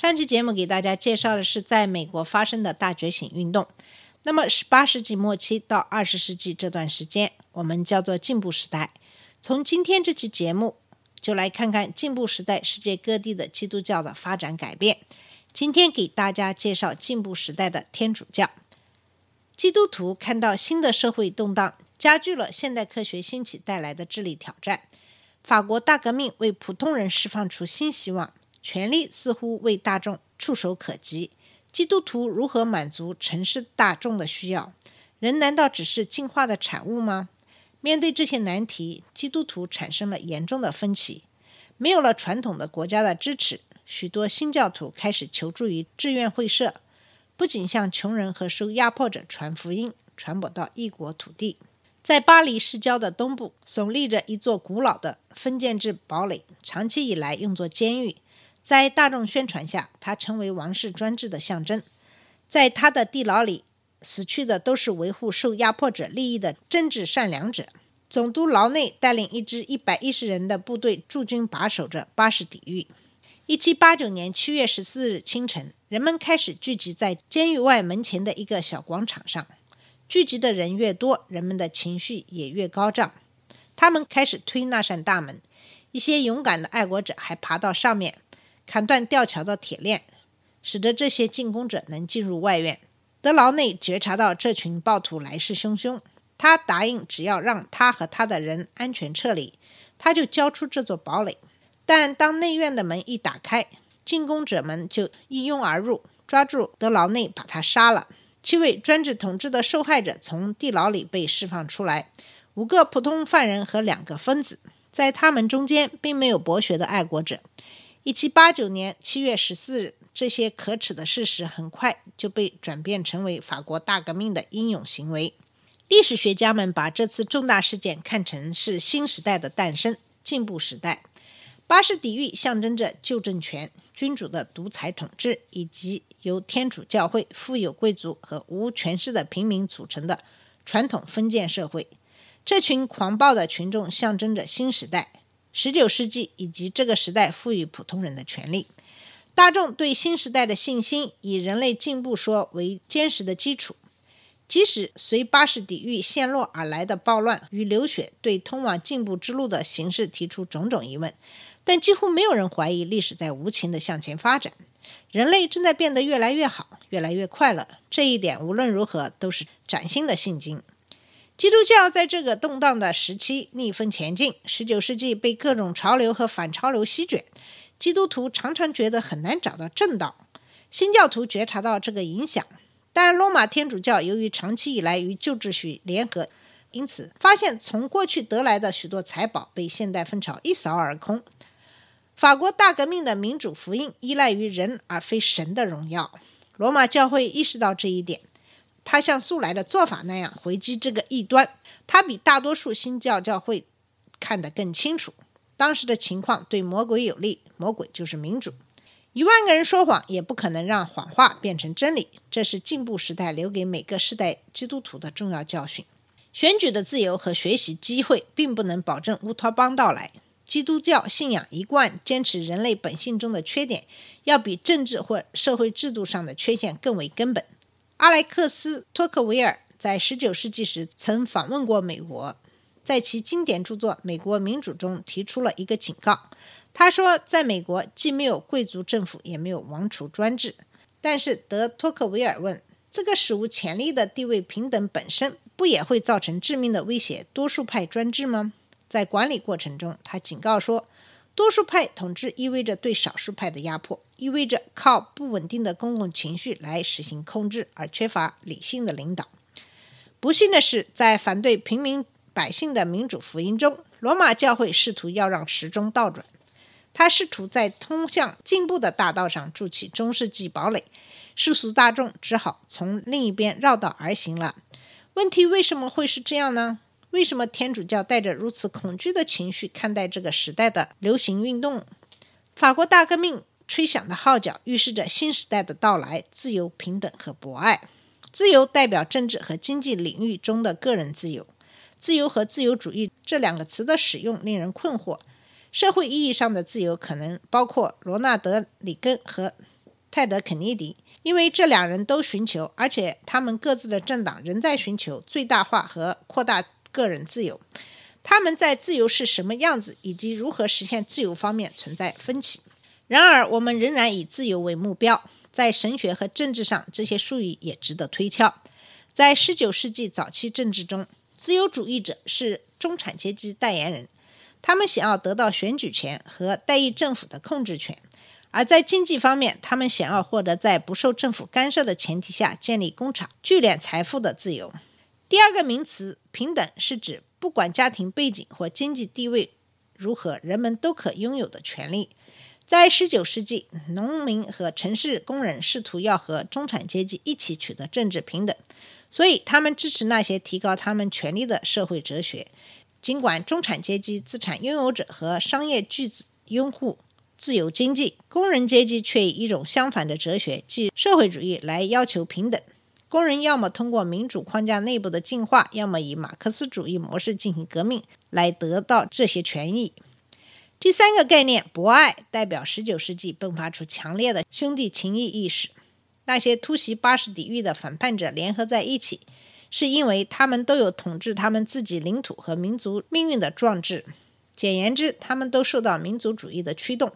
上期节目给大家介绍的是在美国发生的大觉醒运动。那么，十八世纪末期到二十世纪这段时间，我们叫做进步时代。从今天这期节目，就来看看进步时代世界各地的基督教的发展改变。今天给大家介绍进步时代的天主教。基督徒看到新的社会动荡，加剧了现代科学兴起带来的智力挑战。法国大革命为普通人释放出新希望，权力似乎为大众触手可及。基督徒如何满足城市大众的需要？人难道只是进化的产物吗？面对这些难题，基督徒产生了严重的分歧。没有了传统的国家的支持，许多新教徒开始求助于志愿会社，不仅向穷人和受压迫者传福音，传播到异国土地。在巴黎市郊的东部，耸立着一座古老的封建制堡垒，长期以来用作监狱。在大众宣传下，他成为王室专制的象征。在他的地牢里，死去的都是维护受压迫者利益的真挚善良者。总督劳内带领一支一百一十人的部队驻军把守着巴士底狱。一七八九年七月十四日清晨，人们开始聚集在监狱外门前的一个小广场上。聚集的人越多，人们的情绪也越高涨。他们开始推那扇大门，一些勇敢的爱国者还爬到上面，砍断吊桥的铁链，使得这些进攻者能进入外院。德劳内觉察到这群暴徒来势汹汹，他答应只要让他和他的人安全撤离，他就交出这座堡垒。但当内院的门一打开，进攻者们就一拥而入，抓住德劳内，把他杀了。七位专制统治的受害者从地牢里被释放出来，五个普通犯人和两个疯子，在他们中间并没有博学的爱国者。一七八九年七月十四日，这些可耻的事实很快就被转变成为法国大革命的英勇行为。历史学家们把这次重大事件看成是新时代的诞生，进步时代。巴士底狱象征着旧政权、君主的独裁统治，以及由天主教会、富有贵族和无权势的平民组成的传统封建社会。这群狂暴的群众象征着新时代、十九世纪以及这个时代赋予普通人的权利。大众对新时代的信心以人类进步说为坚实的基础。即使随巴士底狱陷落而来的暴乱与流血对通往进步之路的形势提出种种疑问，但几乎没有人怀疑历史在无情地向前发展。人类正在变得越来越好，越来越快乐。这一点无论如何都是崭新的信经。基督教在这个动荡的时期逆风前进。十九世纪被各种潮流和反潮流席卷，基督徒常常觉得很难找到正道。新教徒觉察到这个影响，但罗马天主教由于长期以来与旧秩序联合，因此发现从过去得来的许多财宝被现代风潮一扫而空。法国大革命的民主福音依赖于人而非神的荣耀。罗马教会意识到这一点，他像素来的做法那样回击这个异端。他比大多数新教教会看得更清楚，当时的情况对魔鬼有利，魔鬼就是民主。一万个人说谎也不可能让谎话变成真理，这是进步时代留给每个世代基督徒的重要教训。选举的自由和学习机会并不能保证乌托邦到来。基督教信仰一贯坚持人类本性中的缺点，要比政治或社会制度上的缺陷更为根本。阿莱克斯·托克维尔在19世纪时曾访问过美国，在其经典著作《美国民主》中提出了一个警告。他说，在美国既没有贵族政府，也没有王储专制。但是德托克维尔问：这个史无前例的地位平等本身，不也会造成致命的威胁——多数派专制吗？在管理过程中，他警告说，多数派统治意味着对少数派的压迫，意味着靠不稳定的公共情绪来实行控制，而缺乏理性的领导。不幸的是，在反对平民百姓的民主福音中，罗马教会试图要让时钟倒转。他试图在通向进步的大道上筑起中世纪堡垒，世俗大众只好从另一边绕道而行了。问题为什么会是这样呢？为什么天主教带着如此恐惧的情绪看待这个时代的流行运动？法国大革命吹响的号角预示着新时代的到来：自由、平等和博爱。自由代表政治和经济领域中的个人自由。自由和自由主义这两个词的使用令人困惑。社会意义上的自由可能包括罗纳德·里根和泰德·肯尼迪，因为这两人都寻求，而且他们各自的政党仍在寻求最大化和扩大个人自由。他们在自由是什么样子以及如何实现自由方面存在分歧。然而，我们仍然以自由为目标。在神学和政治上，这些术语也值得推敲。在十九世纪早期政治中，自由主义者是中产阶级代言人，他们想要得到选举权和代议政府的控制权；而在经济方面，他们想要获得在不受政府干涉的前提下建立工厂、聚敛财富的自由。第二个名词“平等”是指不管家庭背景或经济地位如何，人们都可拥有的权利。在19世纪，农民和城市工人试图要和中产阶级一起取得政治平等，所以他们支持那些提高他们权利的社会哲学。尽管中产阶级资产拥有者和商业巨子拥护自由经济，工人阶级却以一种相反的哲学，即社会主义来要求平等。工人要么通过民主框架内部的进化，要么以马克思主义模式进行革命来得到这些权益。第三个概念“博爱”代表十九世纪迸发出强烈的兄弟情谊意识。那些突袭巴士底狱的反叛者联合在一起，是因为他们都有统治他们自己领土和民族命运的壮志。简言之，他们都受到民族主义的驱动。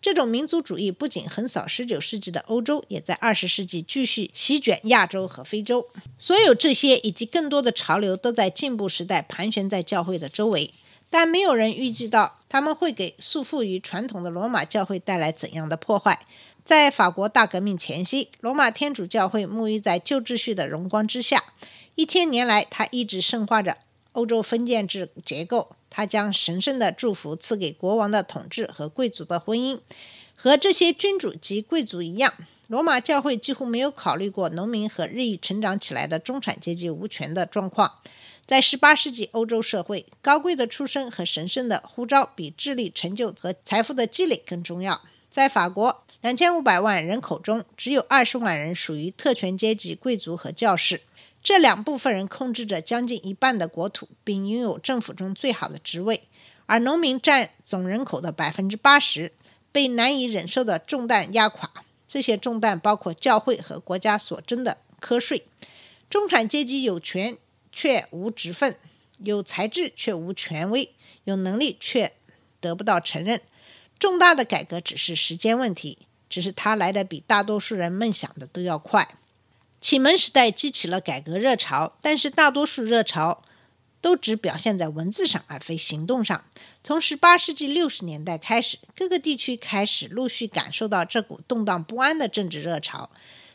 这种民族主义不仅横扫19世纪的欧洲，也在20世纪继续席卷亚洲和非洲。所有这些以及更多的潮流，都在进步时代盘旋在教会的周围。但没有人预计到他们会给束缚于传统的罗马教会带来怎样的破坏。在法国大革命前夕，罗马天主教会沐浴在旧秩序的荣光之下。一千年来，它一直深化着欧洲封建制结构。他将神圣的祝福赐给国王的统治和贵族的婚姻。和这些君主及贵族一样，罗马教会几乎没有考虑过农民和日益成长起来的中产阶级无权的状况。在18世纪欧洲社会，高贵的出身和神圣的呼召比智力、成就和财富的积累更重要。在法国，2500万人口中，只有20万人属于特权阶级、贵族和教士。这两部分人控制着将近一半的国土，并拥有政府中最好的职位。而农民占总人口的百分之八十被难以忍受的重担压垮。这些重担包括教会和国家所征的苛税。中产阶级有权。却无职分，有才智却无权威，有能力却得不到承认。重大的改革只是时间问题，只是它来的比大多数人梦想的都要快。启蒙时代激起了改革热潮，但是大多数热潮都只表现在文字上，而非行动上。从十八世纪六十年代开始，各个地区开始陆续感受到这股动荡不安的政治热潮。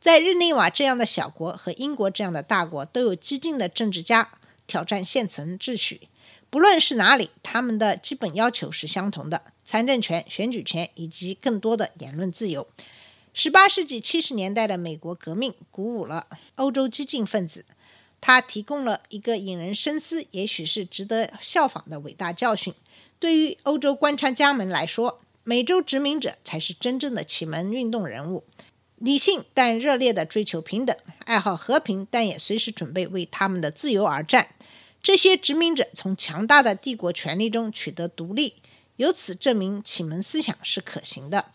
在日内瓦这样的小国和英国这样的大国，都有激进的政治家挑战现存秩序。不论是哪里，他们的基本要求是相同的：参政权、选举权以及更多的言论自由。18世纪70年代的美国革命鼓舞了欧洲激进分子，它提供了一个引人深思、也许是值得效仿的伟大教训。对于欧洲观察家们来说，美洲殖民者才是真正的启蒙运动人物。理性但热烈地追求平等，爱好和平，但也随时准备为他们的自由而战。这些殖民者从强大的帝国权力中取得独立，由此证明启蒙思想是可行的。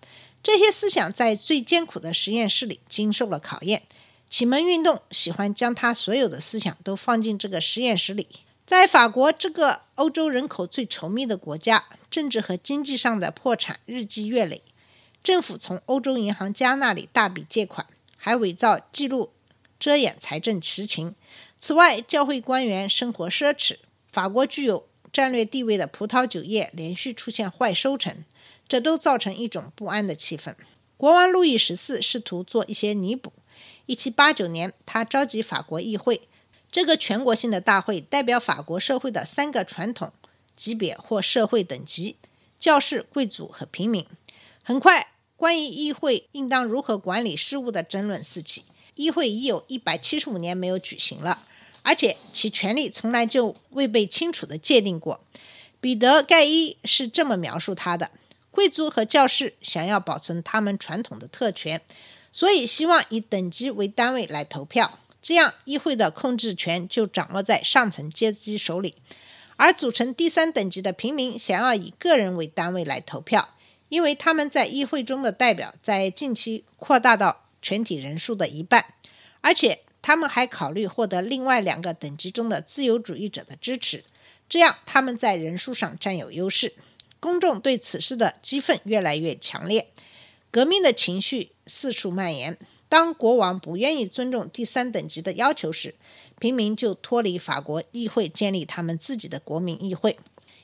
这些思想在最艰苦的实验室里经受了考验。启蒙运动喜欢将他所有的思想都放进这个实验室里。在法国这个欧洲人口最稠密的国家，政治和经济上的破产日积月累。政府从欧洲银行家那里大笔借款，还伪造记录，遮掩财政实情。此外，教会官员生活奢侈。法国具有战略地位的葡萄酒业连续出现坏收成，这都造成一种不安的气氛。国王路易十四试图做一些弥补。一七八九年，他召集法国议会，这个全国性的大会代表法国社会的三个传统级别或社会等级。教士、贵族和平民。很快，关于议会应当如何管理事务的争论四起。议会已有一百七十五年没有举行了，而且其权力从来就未被清楚地界定过。彼得·盖伊是这么描述他的：贵族和教士想要保存他们传统的特权，所以希望以等级为单位来投票，这样议会的控制权就掌握在上层阶级手里。而组成第三等级的平民想要以个人为单位来投票，因为他们在议会中的代表在近期扩大到全体人数的一半，而且他们还考虑获得另外两个等级中的自由主义者的支持，这样他们在人数上占有优势。公众对此事的激愤越来越强烈，革命的情绪四处蔓延。当国王不愿意尊重第三等级的要求时，平民就脱离法国议会，建立他们自己的国民议会。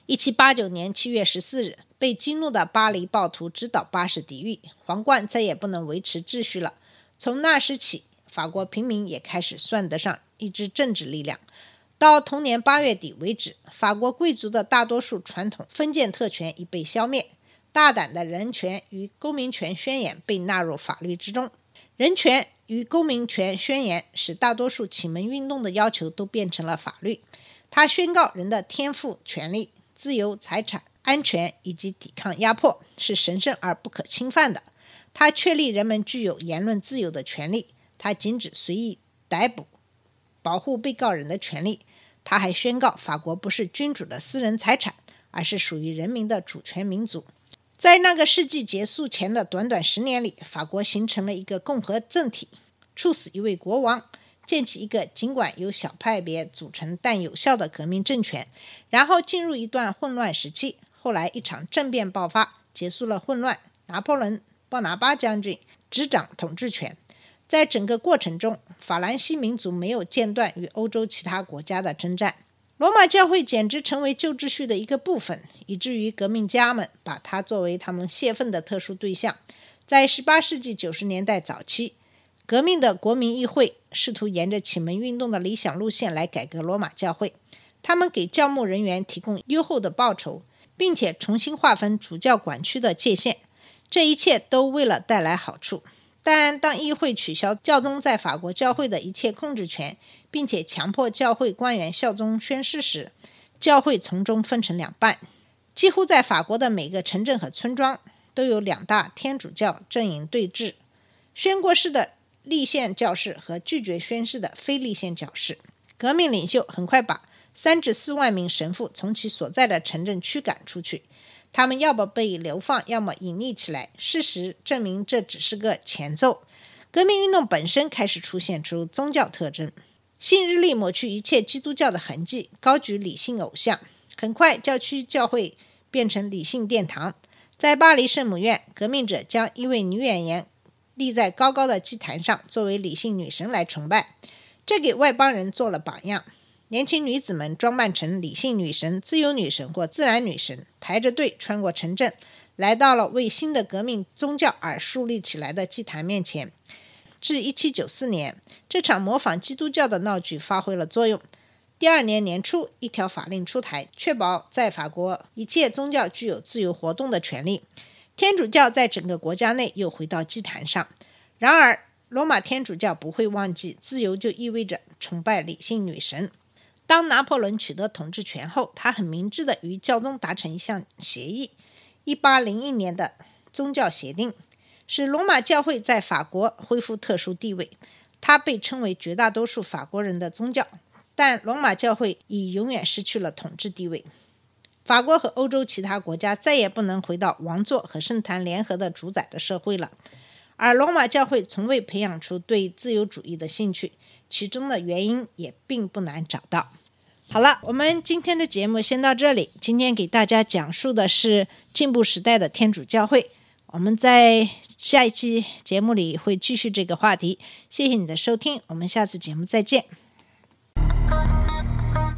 一七八九年七月十四日，被激怒的巴黎暴徒直捣巴士底狱，皇冠再也不能维持秩序了。从那时起，法国平民也开始算得上一支政治力量。到同年八月底为止，法国贵族的大多数传统封建特权已被消灭，大胆的人权与公民权宣言被纳入法律之中。人权与公民权宣言使大多数启蒙运动的要求都变成了法律。它宣告人的天赋权利、自由、财产、安全以及抵抗压迫是神圣而不可侵犯的。它确立人们具有言论自由的权利。它禁止随意逮捕、保护被告人的权利。他还宣告，法国不是君主的私人财产，而是属于人民的主权民族。在那个世纪结束前的短短十年里，法国形成了一个共和政体，处死一位国王，建起一个尽管由小派别组成但有效的革命政权，然后进入一段混乱时期。后来一场政变爆发，结束了混乱。拿破仑·鲍拿巴将军执掌统治权。在整个过程中，法兰西民族没有间断与欧洲其他国家的征战。罗马教会简直成为旧秩序的一个部分，以至于革命家们把它作为他们泄愤的特殊对象。在18世纪90年代早期，革命的国民议会试图沿着启蒙运动的理想路线来改革罗马教会。他们给教牧人员提供优厚的报酬，并且重新划分主教管区的界限。这一切都为了带来好处。但当议会取消教宗在法国教会的一切控制权，并且强迫教会官员效忠宣誓时，教会从中分成两半。几乎在法国的每个城镇和村庄都有两大天主教阵营对峙：宣过誓的立宪教士和拒绝宣誓的非立宪教士。革命领袖很快把三至四万名神父从其所在的城镇驱赶出去。他们要么被流放，要么隐匿起来。事实证明，这只是个前奏。革命运动本身开始出现出宗教特征。新日历抹去一切基督教的痕迹，高举理性偶像。很快，教区教会变成理性殿堂。在巴黎圣母院，革命者将一位女演员立在高高的祭坛上，作为理性女神来崇拜。这给外邦人做了榜样。年轻女子们装扮成理性女神、自由女神或自然女神，排着队穿过城镇，来到了为新的革命宗教而树立起来的祭坛面前。至1794年，这场模仿基督教的闹剧发挥了作用。第二年年初，一条法令出台，确保在法国一切宗教具有自由活动的权利。天主教在整个国家内又回到祭坛上。然而，罗马天主教不会忘记，自由就意味着崇拜理性女神。当拿破仑取得统治权后，他很明智地与教宗达成一项协议——一八零一年的宗教协定，使罗马教会在法国恢复特殊地位。它被称为绝大多数法国人的宗教，但罗马教会已永远失去了统治地位。法国和欧洲其他国家再也不能回到王座和圣坛联合的主宰的社会了，而罗马教会从未培养出对自由主义的兴趣。其中的原因也并不难找到。好了，我们今天的节目先到这里。今天给大家讲述的是进步时代的天主教会。我们在下一期节目里会继续这个话题。谢谢你的收听，我们下次节目再见。